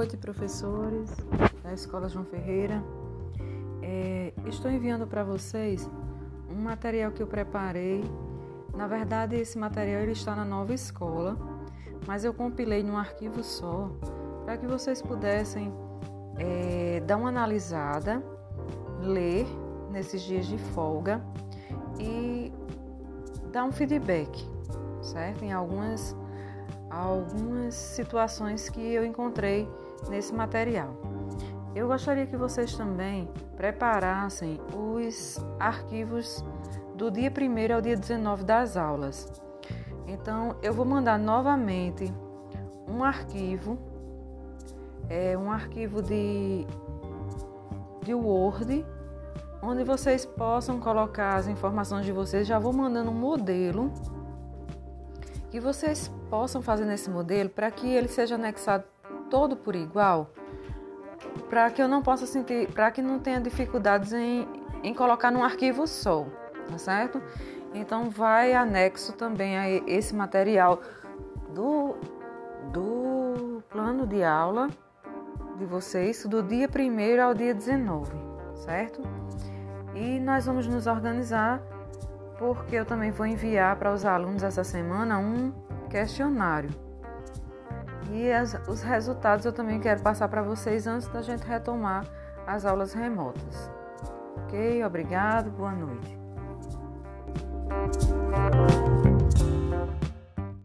noite, professores da Escola João Ferreira. É, estou enviando para vocês um material que eu preparei. Na verdade, esse material ele está na nova escola, mas eu compilei num arquivo só para que vocês pudessem é, dar uma analisada, ler nesses dias de folga e dar um feedback, certo? Em algumas algumas situações que eu encontrei nesse material. Eu gostaria que vocês também preparassem os arquivos do dia 1 ao dia 19 das aulas. Então, eu vou mandar novamente um arquivo, é um arquivo de, de Word, onde vocês possam colocar as informações de vocês. Já vou mandando um modelo que vocês possam fazer nesse modelo para que ele seja anexado todo por igual, para que eu não possa sentir, para que não tenha dificuldades em, em colocar num arquivo só, tá certo? Então vai anexo também a esse material do, do plano de aula de vocês do dia 1 ao dia 19, certo? E nós vamos nos organizar porque eu também vou enviar para os alunos essa semana um questionário. E as, os resultados eu também quero passar para vocês antes da gente retomar as aulas remotas. Ok? Obrigado, boa noite.